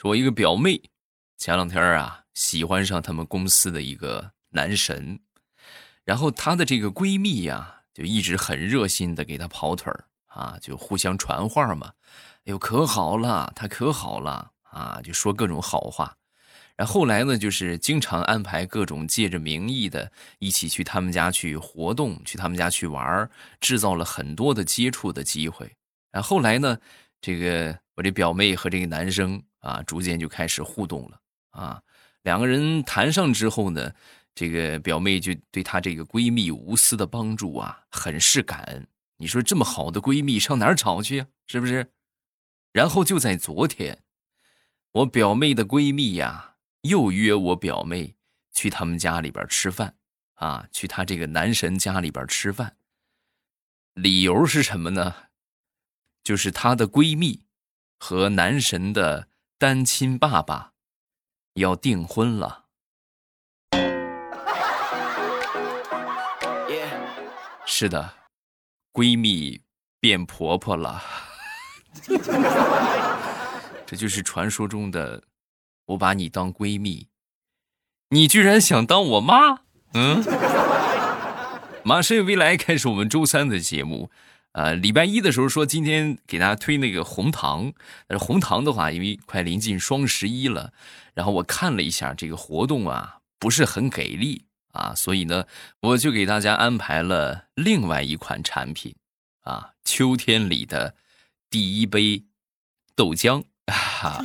说我一个表妹，前两天啊喜欢上他们公司的一个男神，然后她的这个闺蜜呀就一直很热心的给她跑腿儿啊，就互相传话嘛，哎呦可好了，他可好了啊，就说各种好话。然后来呢，就是经常安排各种借着名义的一起去他们家去活动，去他们家去玩制造了很多的接触的机会。然后来呢，这个我这表妹和这个男生啊，逐渐就开始互动了啊。两个人谈上之后呢，这个表妹就对她这个闺蜜无私的帮助啊，很是感恩。你说这么好的闺蜜上哪儿找去呀？是不是？然后就在昨天，我表妹的闺蜜呀。又约我表妹去他们家里边吃饭，啊，去他这个男神家里边吃饭。理由是什么呢？就是她的闺蜜和男神的单亲爸爸要订婚了。是的，闺蜜变婆婆了。这就是传说中的。我把你当闺蜜，你居然想当我妈？嗯，马上未来开始我们周三的节目，呃，礼拜一的时候说今天给大家推那个红糖，但是红糖的话，因为快临近双十一了，然后我看了一下这个活动啊，不是很给力啊，所以呢，我就给大家安排了另外一款产品啊，秋天里的第一杯豆浆。哈，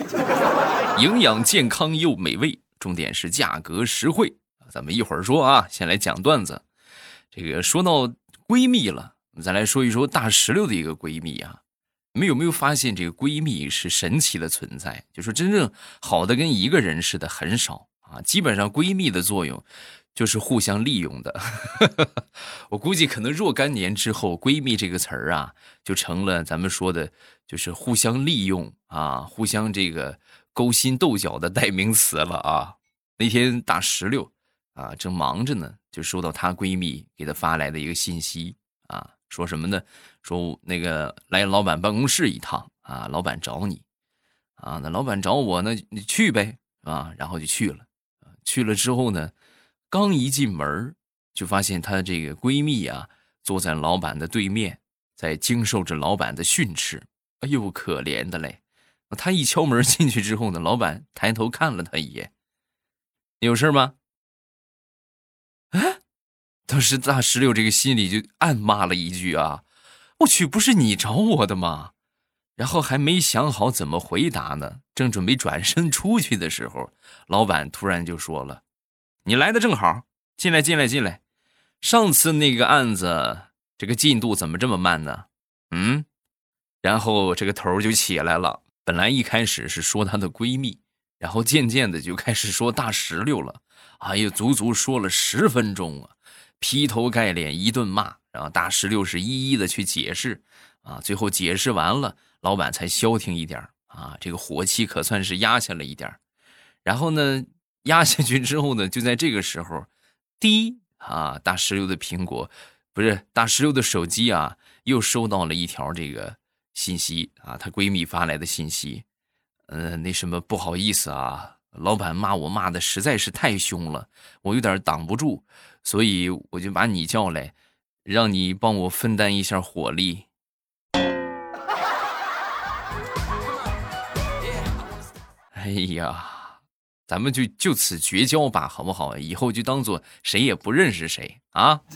营养健康又美味，重点是价格实惠咱们一会儿说啊，先来讲段子。这个说到闺蜜了，咱来说一说大石榴的一个闺蜜啊。你们有没有发现，这个闺蜜是神奇的存在？就说真正好的跟一个人似的很少啊。基本上闺蜜的作用就是互相利用的。我估计可能若干年之后，闺蜜这个词儿啊，就成了咱们说的。就是互相利用啊，互相这个勾心斗角的代名词了啊。那天大石榴啊正忙着呢，就收到她闺蜜给她发来的一个信息啊，说什么呢？说那个来老板办公室一趟啊，老板找你啊。那老板找我呢，你去呗啊。然后就去了，去了之后呢，刚一进门就发现她这个闺蜜啊坐在老板的对面，在经受着老板的训斥。哎呦，可怜的嘞！她一敲门进去之后呢，老板抬头看了她一眼：“有事吗？”哎，当时大石榴这个心里就暗骂了一句：“啊，我去，不是你找我的吗？”然后还没想好怎么回答呢，正准备转身出去的时候，老板突然就说了：“你来的正好，进来，进来，进来。上次那个案子，这个进度怎么这么慢呢？嗯？”然后这个头就起来了。本来一开始是说她的闺蜜，然后渐渐的就开始说大石榴了。哎呀，足足说了十分钟啊，劈头盖脸一顿骂。然后大石榴是一一的去解释啊，最后解释完了，老板才消停一点啊，这个火气可算是压下了一点然后呢，压下去之后呢，就在这个时候，滴啊，大石榴的苹果不是大石榴的手机啊，又收到了一条这个。信息啊，她闺蜜发来的信息，呃，那什么不好意思啊，老板骂我骂的实在是太凶了，我有点挡不住，所以我就把你叫来，让你帮我分担一下火力。哎呀，咱们就就此绝交吧，好不好？以后就当做谁也不认识谁啊。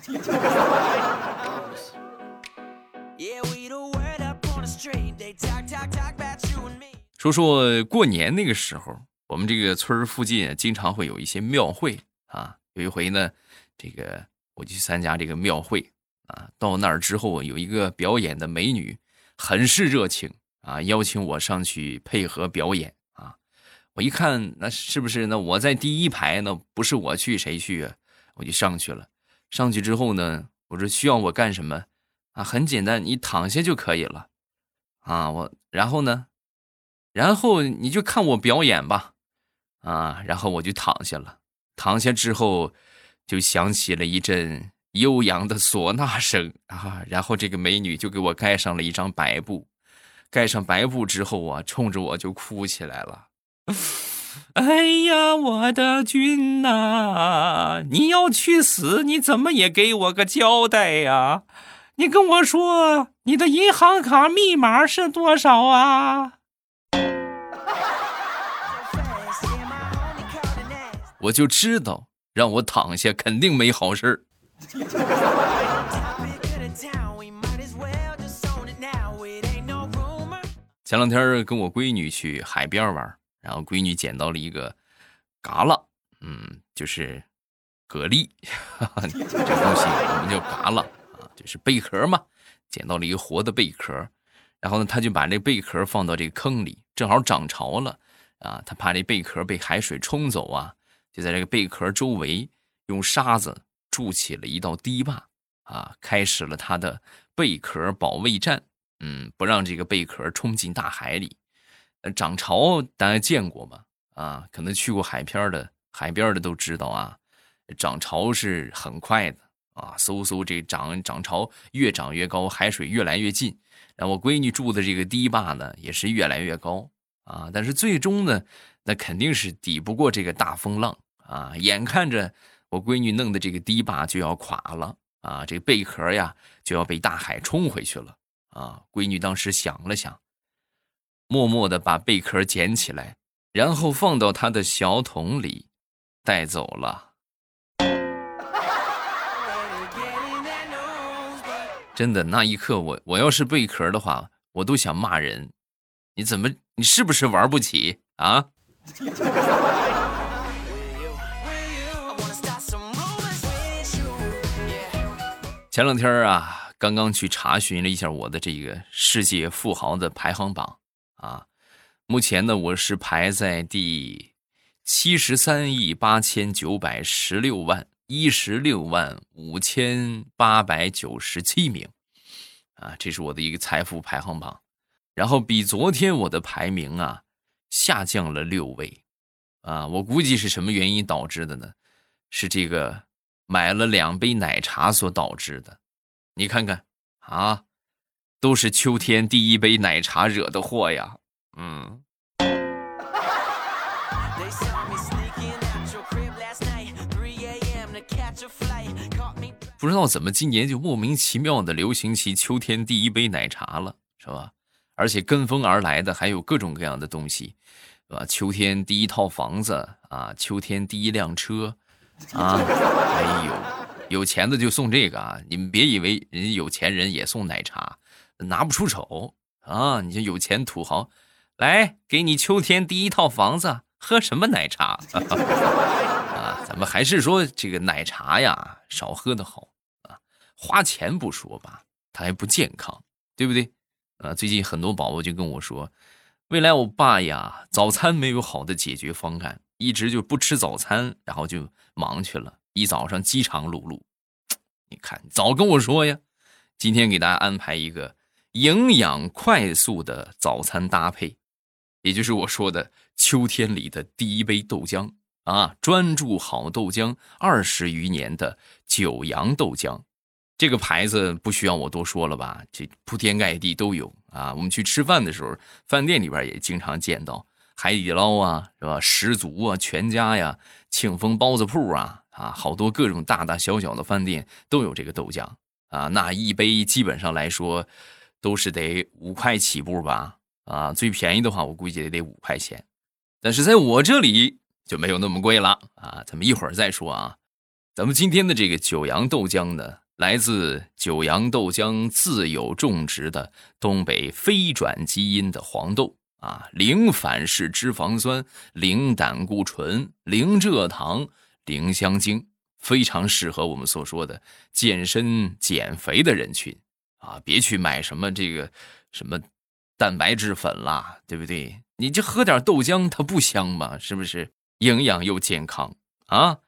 说说过年那个时候，我们这个村附近经常会有一些庙会啊。有一回呢，这个我去参加这个庙会啊。到那儿之后，有一个表演的美女，很是热情啊，邀请我上去配合表演啊。我一看，那是不是那我在第一排呢？不是我去谁去啊？我就上去了。上去之后呢，我说需要我干什么啊？很简单，你躺下就可以了啊。我然后呢？然后你就看我表演吧，啊！然后我就躺下了，躺下之后，就响起了一阵悠扬的唢呐声啊！然后这个美女就给我盖上了一张白布，盖上白布之后啊，冲着我就哭起来了。哎呀，我的君呐，你要去死，你怎么也给我个交代呀？你跟我说，你的银行卡密码是多少啊？我就知道，让我躺下肯定没好事儿。前两天跟我闺女去海边玩。然后闺女捡到了一个蛤蜊，嗯，就是蛤蜊，这东西我们叫蛤蜊啊，就是贝壳嘛。捡到了一个活的贝壳，然后呢，他就把这贝壳放到这个坑里，正好涨潮了啊，他怕这贝壳被海水冲走啊，就在这个贝壳周围用沙子筑起了一道堤坝啊，开始了他的贝壳保卫战，嗯，不让这个贝壳冲进大海里。涨潮大家见过吗？啊，可能去过海边的海边的都知道啊，涨潮是很快的啊，嗖嗖这涨涨潮越涨越高，海水越来越近。然后我闺女住的这个堤坝呢，也是越来越高啊，但是最终呢，那肯定是抵不过这个大风浪啊。眼看着我闺女弄的这个堤坝就要垮了啊，这贝壳呀就要被大海冲回去了啊。闺女当时想了想。默默的把贝壳捡起来，然后放到她的小桶里，带走了。真的，那一刻我我要是贝壳的话，我都想骂人。你怎么，你是不是玩不起啊？前两天啊，刚刚去查询了一下我的这个世界富豪的排行榜。啊，目前呢，我是排在第七十三亿八千九百十六万一十六万五千八百九十七名，啊，这是我的一个财富排行榜。然后比昨天我的排名啊下降了六位，啊，我估计是什么原因导致的呢？是这个买了两杯奶茶所导致的。你看看啊。都是秋天第一杯奶茶惹的祸呀，嗯。不知道怎么今年就莫名其妙的流行起秋天第一杯奶茶了，是吧？而且跟风而来的还有各种各样的东西，是吧？秋天第一套房子啊，秋天第一辆车，啊，哎呦，有钱的就送这个啊！你们别以为人家有钱人也送奶茶。拿不出手啊！你这有钱土豪，来给你秋天第一套房子，喝什么奶茶 啊？咱们还是说这个奶茶呀，少喝的好啊。花钱不说吧，它还不健康，对不对？啊，最近很多宝宝就跟我说，未来我爸呀，早餐没有好的解决方案，一直就不吃早餐，然后就忙去了，一早上饥肠辘辘。你看，早跟我说呀，今天给大家安排一个。营养快速的早餐搭配，也就是我说的秋天里的第一杯豆浆啊！专注好豆浆二十余年的九阳豆浆，这个牌子不需要我多说了吧？这铺天盖地都有啊！我们去吃饭的时候，饭店里边也经常见到，海底捞啊，是吧？十足啊，全家呀，庆丰包子铺啊，啊，好多各种大大小小的饭店都有这个豆浆啊！那一杯基本上来说。都是得五块起步吧，啊，最便宜的话我估计也得五块钱，但是在我这里就没有那么贵了啊，咱们一会儿再说啊。咱们今天的这个九阳豆浆呢，来自九阳豆浆自有种植的东北非转基因的黄豆啊，零反式脂肪酸，零胆固醇，零蔗糖，零香精，非常适合我们所说的健身减肥的人群。啊，别去买什么这个什么蛋白质粉啦，对不对？你就喝点豆浆，它不香吗？是不是？营养又健康啊！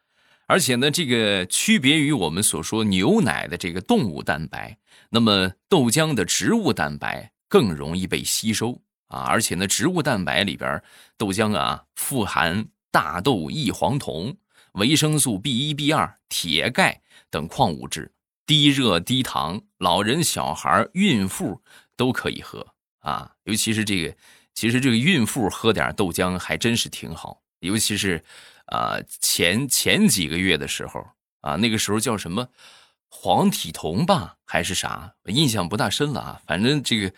而且呢，这个区别于我们所说牛奶的这个动物蛋白，那么豆浆的植物蛋白更容易被吸收啊！而且呢，植物蛋白里边，豆浆啊富含大豆异黄酮、维生素 B 一、B 二、铁、钙等矿物质。低热低糖，老人、小孩、孕妇都可以喝啊！尤其是这个其实这个孕妇喝点豆浆还真是挺好，尤其是啊前前几个月的时候啊，那个时候叫什么黄体酮吧，还是啥？印象不大深了啊。反正这个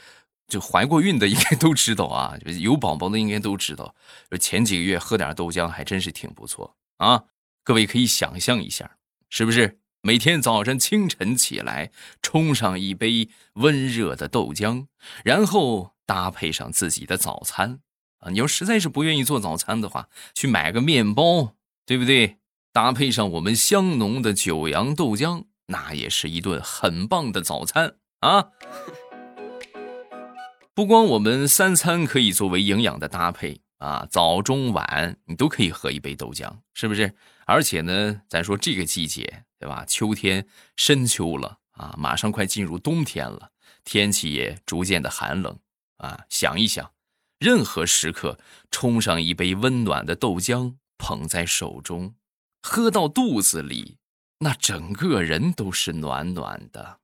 就怀过孕的应该都知道啊，有宝宝的应该都知道，前几个月喝点豆浆还真是挺不错啊。各位可以想象一下，是不是每天早晨清晨起来冲上一杯温热的豆浆，然后搭配上自己的早餐啊？你要实在是不愿意做早餐的话，去买个面包，对不对？搭配上我们香浓的九阳豆浆，那也是一顿很棒的早餐啊！不光我们三餐可以作为营养的搭配啊，早中晚你都可以喝一杯豆浆，是不是？而且呢，咱说这个季节，对吧？秋天深秋了啊，马上快进入冬天了，天气也逐渐的寒冷啊。想一想，任何时刻冲上一杯温暖的豆浆，捧在手中，喝到肚子里，那整个人都是暖暖的，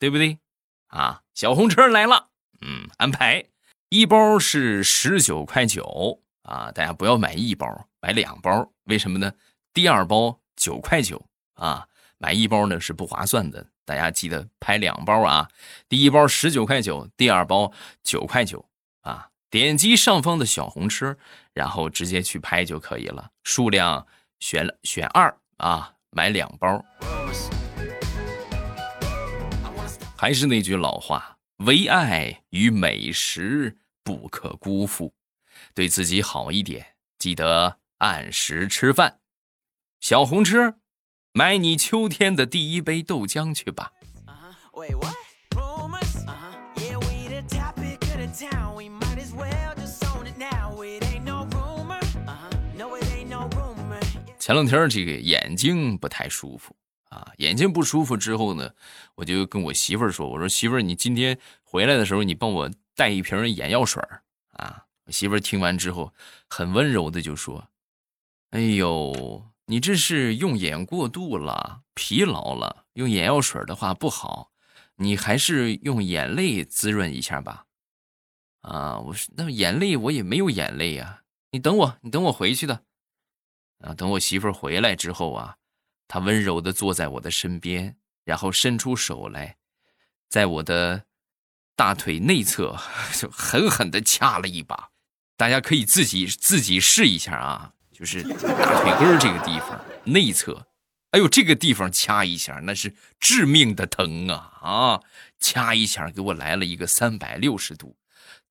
对不对？啊，小红车来了，嗯，安排一包是十九块九啊，大家不要买一包，买两包，为什么呢？第二包九块九啊，买一包呢是不划算的，大家记得拍两包啊。第一包十九块九，第二包九块九啊。点击上方的小红车，然后直接去拍就可以了。数量选选二啊，买两包。还是那句老话，唯爱与美食不可辜负，对自己好一点，记得按时吃饭。小红车，买你秋天的第一杯豆浆去吧。前两天这个眼睛不太舒服啊，眼睛不舒服之后呢，我就跟我媳妇儿说：“我说媳妇儿，你今天回来的时候，你帮我带一瓶眼药水啊。”我媳妇儿听完之后，很温柔的就说：“哎呦。”你这是用眼过度了，疲劳了。用眼药水的话不好，你还是用眼泪滋润一下吧。啊，我说那眼泪我也没有眼泪呀。你等我，你等我回去的。啊，等我媳妇儿回来之后啊，他温柔的坐在我的身边，然后伸出手来，在我的大腿内侧 就狠狠的掐了一把。大家可以自己自己试一下啊。就是大腿根这个地方内侧，哎呦，这个地方掐一下那是致命的疼啊啊！掐一下给我来了一个三百六十度，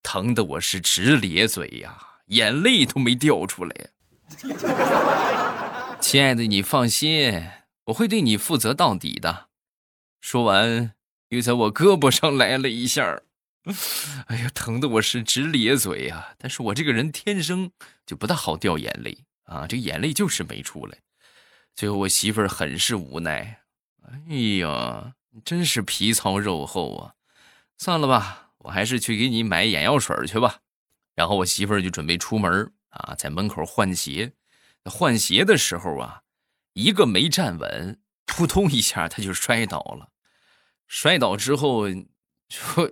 疼的我是直咧嘴呀，眼泪都没掉出来。亲爱的，你放心，我会对你负责到底的。说完，又在我胳膊上来了一下，哎呀，疼的我是直咧嘴呀。但是我这个人天生就不大好掉眼泪。啊，这眼泪就是没出来。最后我媳妇儿很是无奈。哎呀，真是皮糙肉厚啊！算了吧，我还是去给你买眼药水去吧。然后我媳妇儿就准备出门啊，在门口换鞋。换鞋的时候啊，一个没站稳，扑通一下，他就摔倒了。摔倒之后，我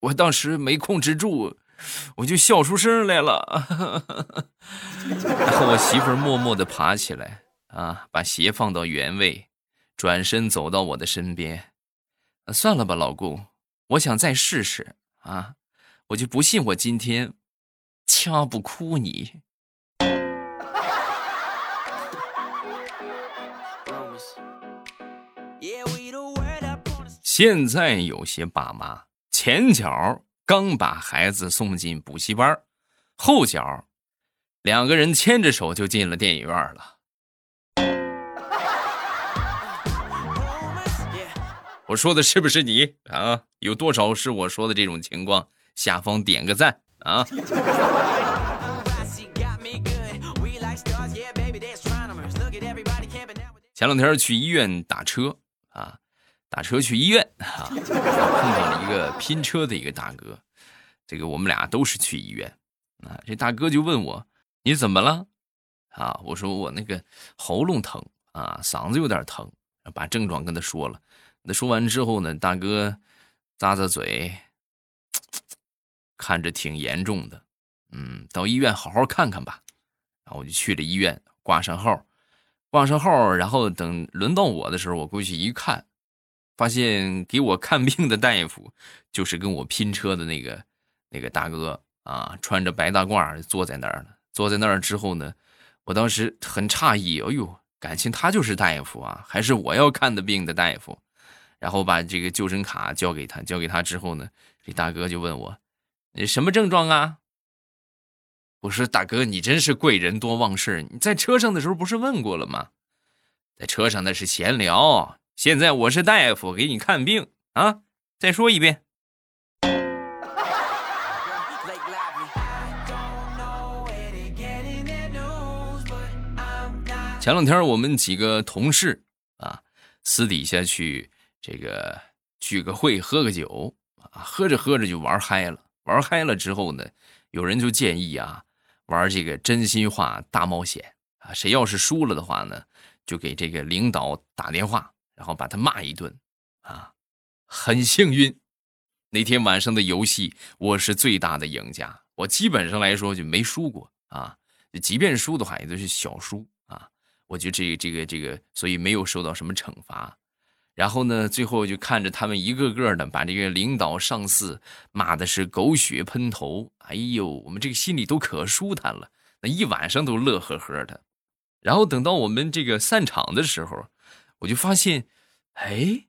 我当时没控制住。我就笑出声来了，然后我媳妇默默地爬起来，啊，把鞋放到原位，转身走到我的身边。算了吧，老公，我想再试试啊，我就不信我今天掐不哭你。现在有些爸妈前脚。刚把孩子送进补习班，后脚两个人牵着手就进了电影院了。我说的是不是你啊？有多少是我说的这种情况？下方点个赞啊！前两天去医院打车啊。打车去医院啊，碰到了一个拼车的一个大哥，这个我们俩都是去医院啊。这大哥就问我：“你怎么了？”啊，我说：“我那个喉咙疼啊，嗓子有点疼。”把症状跟他说了。那说完之后呢，大哥咂咂嘴，看着挺严重的嗯，到医院好好看看吧。然后我就去了医院，挂上号，挂上号，然后等轮到我的时候，我过去一看，发现给我看病的大夫就是跟我拼车的那个那个大哥啊，穿着白大褂坐在那儿呢。坐在那儿之后呢，我当时很诧异，哎呦，感情他就是大夫啊，还是我要看的病的大夫。然后把这个就诊卡交给他，交给他之后呢，这大哥就问我：“你什么症状啊？”我说：“大哥，你真是贵人多忘事你在车上的时候不是问过了吗？在车上那是闲聊，现在我是大夫，给你看病啊！再说一遍。”前两天我们几个同事啊，私底下去。这个聚个会，喝个酒啊，喝着喝着就玩嗨了。玩嗨了之后呢，有人就建议啊，玩这个真心话大冒险啊。谁要是输了的话呢，就给这个领导打电话，然后把他骂一顿啊。很幸运，那天晚上的游戏我是最大的赢家，我基本上来说就没输过啊。即便输的话，也都是小输啊。我就这个这个这个，所以没有受到什么惩罚。然后呢，最后就看着他们一个个的把这个领导上司骂的是狗血喷头，哎呦，我们这个心里都可舒坦了，那一晚上都乐呵呵的。然后等到我们这个散场的时候，我就发现，哎，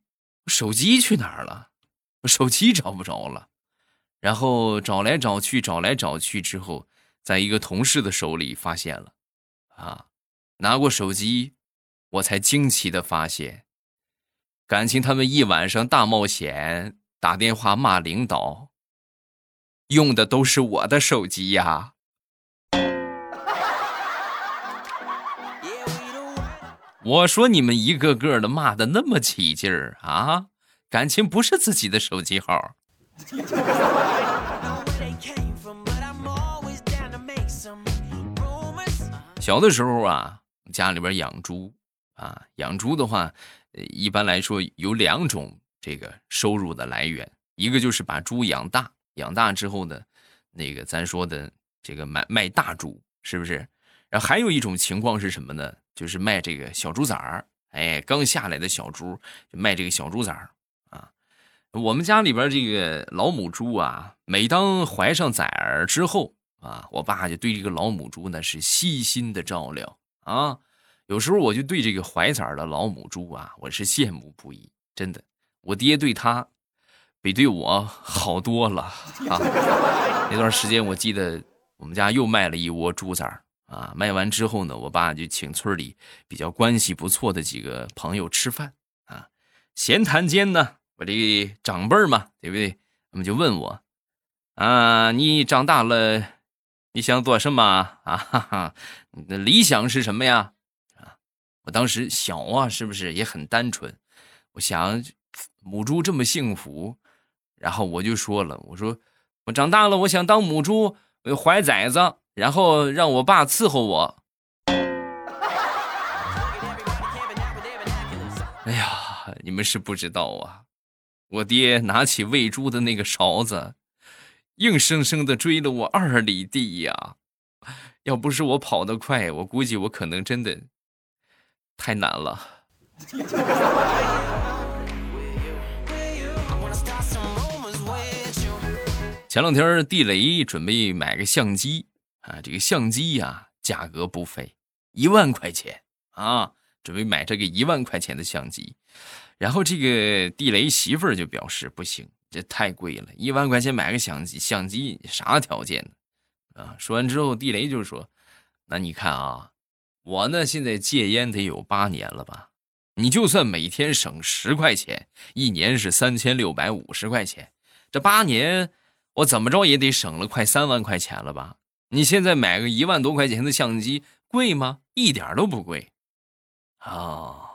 手机去哪儿了？手机找不着了。然后找来找去，找来找去之后，在一个同事的手里发现了，啊，拿过手机，我才惊奇的发现。感情他们一晚上大冒险，打电话骂领导，用的都是我的手机呀！我说你们一个个的骂的那么起劲儿啊，感情不是自己的手机号。小的时候啊，家里边养猪啊，养猪的话。一般来说有两种这个收入的来源，一个就是把猪养大，养大之后呢，那个咱说的这个卖卖大猪，是不是？然后还有一种情况是什么呢？就是卖这个小猪崽儿，哎，刚下来的小猪就卖这个小猪崽儿啊。我们家里边这个老母猪啊，每当怀上崽儿之后啊，我爸就对这个老母猪呢是悉心的照料啊。有时候我就对这个怀崽的老母猪啊，我是羡慕不已。真的，我爹对他比对我好多了啊。那段时间我记得我们家又卖了一窝猪崽儿啊，卖完之后呢，我爸就请村里比较关系不错的几个朋友吃饭啊。闲谈间呢，我这长辈嘛，对不对？他们就问我啊，你长大了你想做什么啊？哈哈，你的理想是什么呀？啊我当时小啊，是不是也很单纯？我想母猪这么幸福，然后我就说了：“我说我长大了，我想当母猪，我怀崽子，然后让我爸伺候我。”哎呀，你们是不知道啊！我爹拿起喂猪的那个勺子，硬生生的追了我二里地呀！要不是我跑得快，我估计我可能真的。太难了。前两天地雷准备买个相机啊，这个相机呀价格不菲，一万块钱啊，准备买这个一万块钱的相机。然后这个地雷媳妇儿就表示不行，这太贵了，一万块钱买个相机，相机啥条件呢？啊，说完之后，地雷就说：“那你看啊。”我呢，现在戒烟得有八年了吧？你就算每天省十块钱，一年是三千六百五十块钱，这八年我怎么着也得省了快三万块钱了吧？你现在买个一万多块钱的相机贵吗？一点都不贵。哦，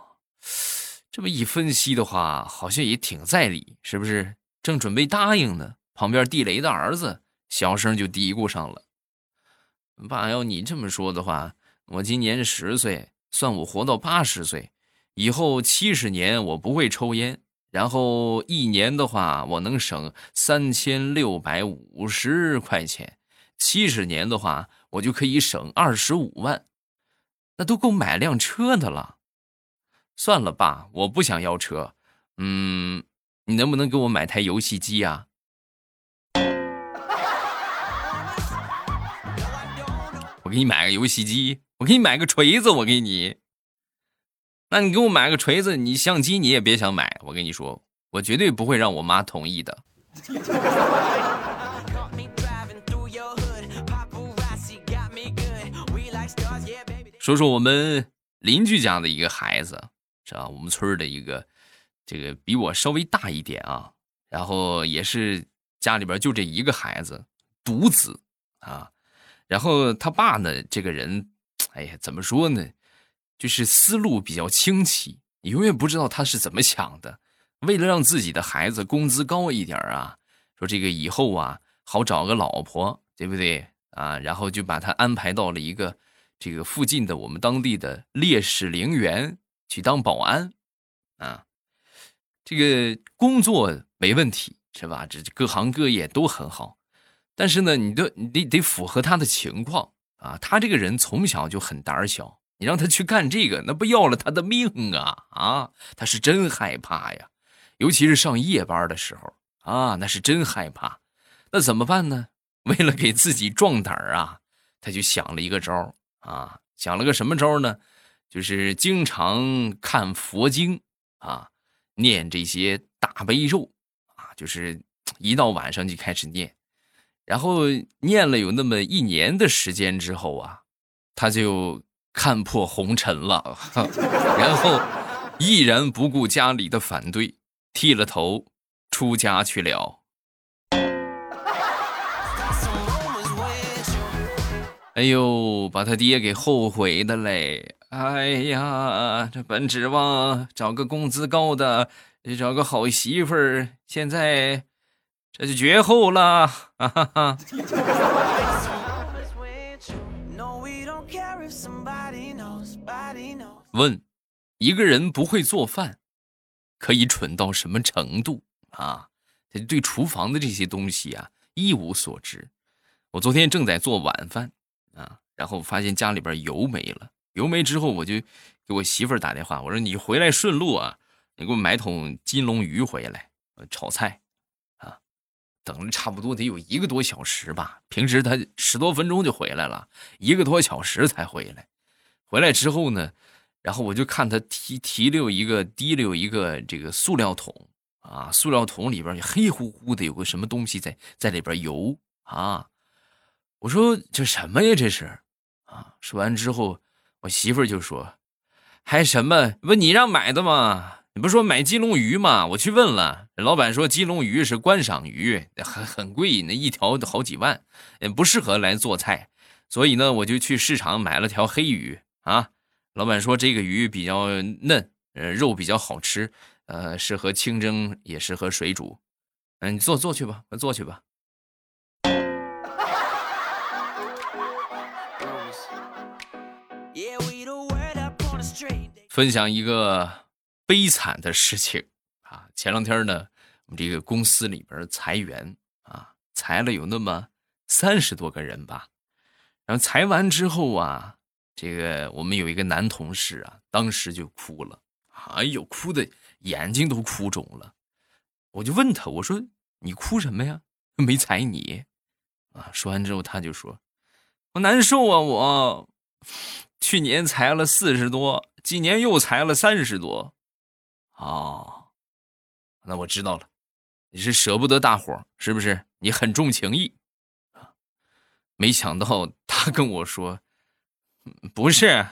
这么一分析的话，好像也挺在理，是不是？正准备答应呢，旁边地雷的儿子小声就嘀咕上了：“爸，要你这么说的话。”我今年十岁，算我活到八十岁，以后七十年我不会抽烟，然后一年的话我能省三千六百五十块钱，七十年的话，我就可以省二十五万，那都够买辆车的了。算了，爸，我不想要车。嗯，你能不能给我买台游戏机呀？我给你买个游戏机，我给你买个锤子，我给你。那你给我买个锤子，你相机你也别想买。我跟你说，我绝对不会让我妈同意的。说说我们邻居家的一个孩子，是吧？我们村的一个，这个比我稍微大一点啊，然后也是家里边就这一个孩子，独子啊。然后他爸呢，这个人，哎呀，怎么说呢？就是思路比较清奇，你永远不知道他是怎么想的。为了让自己的孩子工资高一点啊，说这个以后啊好找个老婆，对不对啊？然后就把他安排到了一个这个附近的我们当地的烈士陵园去当保安啊。这个工作没问题是吧？这各行各业都很好。但是呢，你得你得得符合他的情况啊！他这个人从小就很胆小，你让他去干这个，那不要了他的命啊！啊，他是真害怕呀，尤其是上夜班的时候啊，那是真害怕。那怎么办呢？为了给自己壮胆啊，他就想了一个招啊，想了个什么招呢？就是经常看佛经啊，念这些大悲咒啊，就是 一到晚上就开始念。然后念了有那么一年的时间之后啊，他就看破红尘了，然后毅然不顾家里的反对，剃了头出家去了。哎呦，把他爹给后悔的嘞！哎呀，这本指望找个工资高的，找个好媳妇儿，现在。这就绝后了，哈哈哈。问：一个人不会做饭，可以蠢到什么程度啊？他对厨房的这些东西啊一无所知。我昨天正在做晚饭啊，然后发现家里边油没了，油没之后，我就给我媳妇儿打电话，我说你回来顺路啊，你给我买桶金龙鱼回来，炒菜。啊等了差不多得有一个多小时吧，平时他十多分钟就回来了，一个多小时才回来。回来之后呢，然后我就看他提提溜一个提溜一个这个塑料桶啊，塑料桶里边黑乎乎的，有个什么东西在在里边游啊。我说这什么呀？这是啊。说完之后，我媳妇就说：“还什么？不你让买的吗？”你不说买金龙鱼吗？我去问了，老板说金龙鱼是观赏鱼，很很贵，那一条好几万，不适合来做菜。所以呢，我就去市场买了条黑鱼啊。老板说这个鱼比较嫩，呃，肉比较好吃，呃，适合清蒸，也适合水煮。嗯，你做做去吧，快做去吧。分享一个。悲惨的事情啊！前两天呢，我们这个公司里边裁员啊，裁了有那么三十多个人吧。然后裁完之后啊，这个我们有一个男同事啊，当时就哭了，哎呦，哭的眼睛都哭肿了。我就问他，我说你哭什么呀？没裁你啊？说完之后，他就说：“我难受啊，我去年裁了四十多，今年又裁了三十多。”哦，那我知道了，你是舍不得大伙是不是？你很重情义啊！没想到他跟我说，不是，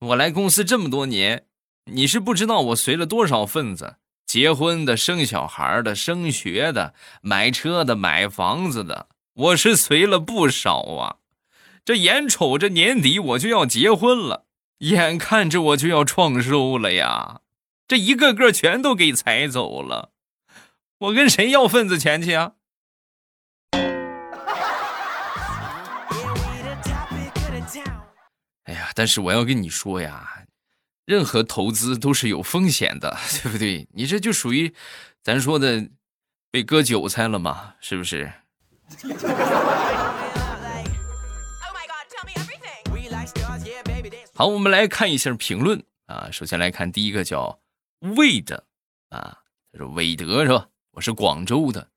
我来公司这么多年，你是不知道我随了多少份子，结婚的、生小孩的、升学的、买车的、买房子的，我是随了不少啊。这眼瞅着年底我就要结婚了，眼看着我就要创收了呀。这一个个全都给踩走了，我跟谁要份子钱去啊？哎呀，但是我要跟你说呀，任何投资都是有风险的，对不对？你这就属于咱说的被割韭菜了嘛，是不是？好，我们来看一下评论啊。首先来看第一个叫魏的啊，他说韦德是吧？我是广州的，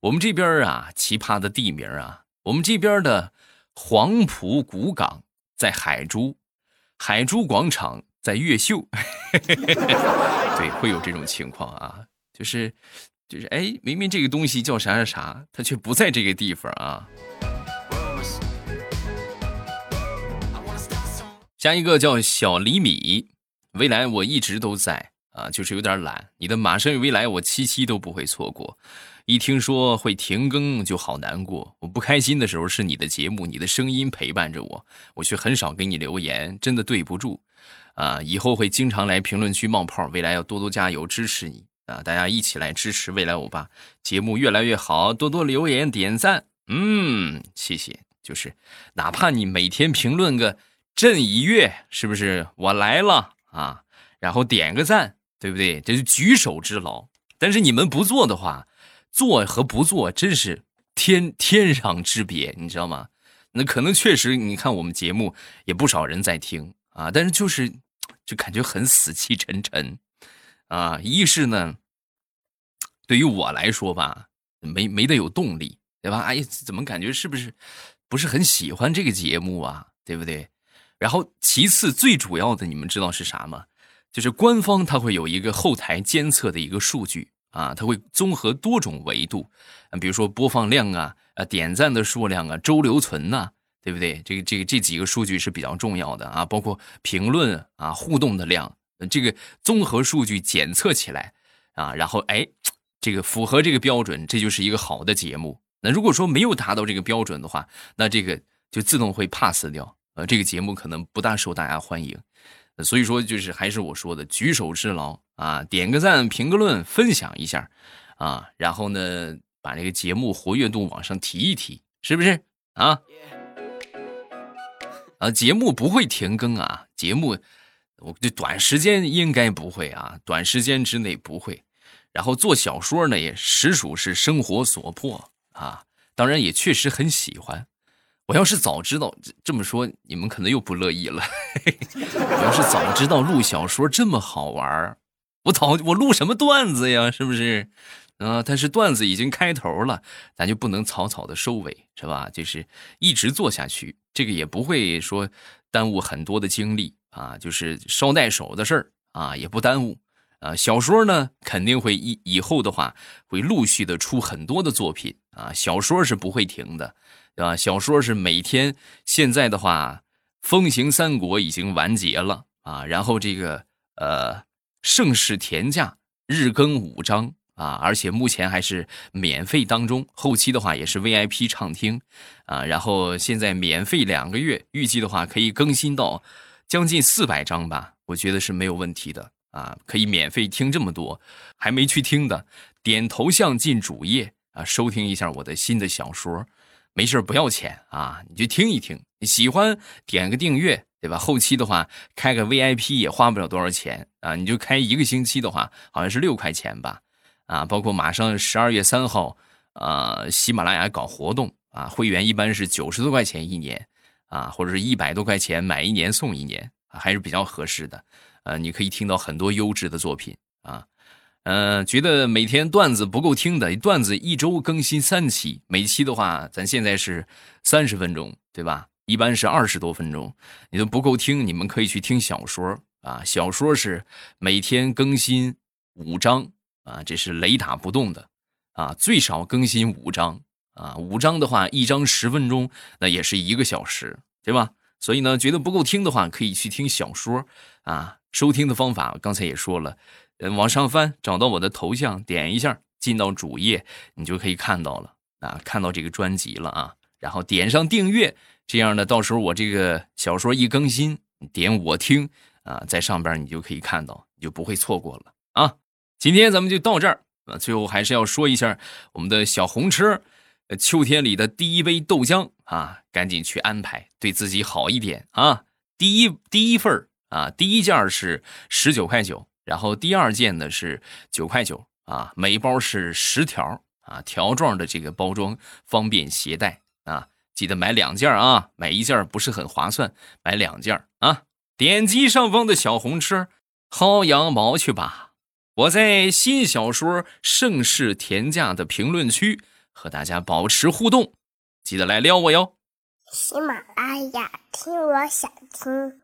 我们这边啊，奇葩的地名啊，我们这边的黄埔古港在海珠，海珠广场在越秀，对，会有这种情况啊，就是就是哎，明明这个东西叫啥啥啥，它却不在这个地方啊。加一个叫小厘米，未来我一直都在啊，就是有点懒。你的马上有未来，我七七都不会错过。一听说会停更，就好难过。我不开心的时候是你的节目，你的声音陪伴着我，我却很少给你留言，真的对不住啊！以后会经常来评论区冒泡，未来要多多加油支持你啊！大家一起来支持未来欧巴节目越来越好，多多留言点赞，嗯，谢谢。就是哪怕你每天评论个。朕一跃，是不是我来了啊？然后点个赞，对不对？这是举手之劳。但是你们不做的话，做和不做真是天天壤之别，你知道吗？那可能确实，你看我们节目也不少人在听啊，但是就是就感觉很死气沉沉啊。一是呢，对于我来说吧，没没得有动力，对吧？哎，怎么感觉是不是不是很喜欢这个节目啊？对不对？然后，其次最主要的，你们知道是啥吗？就是官方它会有一个后台监测的一个数据啊，它会综合多种维度，比如说播放量啊、啊点赞的数量啊、周留存呐，对不对？这个这个这几个数据是比较重要的啊，包括评论啊、互动的量，这个综合数据检测起来啊，然后哎，这个符合这个标准，这就是一个好的节目。那如果说没有达到这个标准的话，那这个就自动会 pass 掉。呃，这个节目可能不大受大家欢迎，所以说就是还是我说的举手之劳啊，点个赞，评个论，分享一下啊，然后呢，把这个节目活跃度往上提一提，是不是啊？啊，节目不会停更啊，节目我这短时间应该不会啊，短时间之内不会。然后做小说呢，也实属是生活所迫啊，当然也确实很喜欢。我要是早知道这么说，你们可能又不乐意了。我要是早知道录小说这么好玩我早我录什么段子呀？是不是？啊，但是段子已经开头了，咱就不能草草的收尾，是吧？就是一直做下去，这个也不会说耽误很多的精力啊，就是捎带手的事儿啊，也不耽误啊。小说呢，肯定会以以后的话会陆续的出很多的作品啊，小说是不会停的。对吧？小说是每天，现在的话，《风行三国》已经完结了啊。然后这个呃，《盛世田价》日更五章啊，而且目前还是免费当中，后期的话也是 VIP 畅听啊。然后现在免费两个月，预计的话可以更新到将近四百章吧，我觉得是没有问题的啊。可以免费听这么多，还没去听的，点头像进主页啊，收听一下我的新的小说。没事不要钱啊，你就听一听，喜欢点个订阅，对吧？后期的话开个 VIP 也花不了多少钱啊，你就开一个星期的话，好像是六块钱吧，啊，包括马上十二月三号，啊，喜马拉雅搞活动啊，会员一般是九十多块钱一年，啊，或者是一百多块钱买一年送一年，还是比较合适的，呃，你可以听到很多优质的作品啊。嗯，觉得每天段子不够听的，段子一周更新三期，每期的话，咱现在是三十分钟，对吧？一般是二十多分钟，你都不够听，你们可以去听小说啊。小说是每天更新五章啊，这是雷打不动的啊，最少更新五章啊。五章的话，一章十分钟，那也是一个小时，对吧？所以呢，觉得不够听的话，可以去听小说啊。收听的方法刚才也说了。往上翻，找到我的头像，点一下，进到主页，你就可以看到了啊，看到这个专辑了啊。然后点上订阅，这样呢，到时候我这个小说一更新，点我听啊，在上边你就可以看到，你就不会错过了啊。今天咱们就到这儿啊，最后还是要说一下我们的小红车，秋天里的第一杯豆浆啊，赶紧去安排，对自己好一点啊。第一第一份啊，第一件是十九块九。然后第二件呢是九块九啊，每包是十条啊，条状的这个包装方便携带啊，记得买两件啊，买一件不是很划算，买两件啊。点击上方的小红车，薅羊毛去吧！我在新小说盛世田价的评论区和大家保持互动，记得来撩我哟！喜马拉雅听，我想听。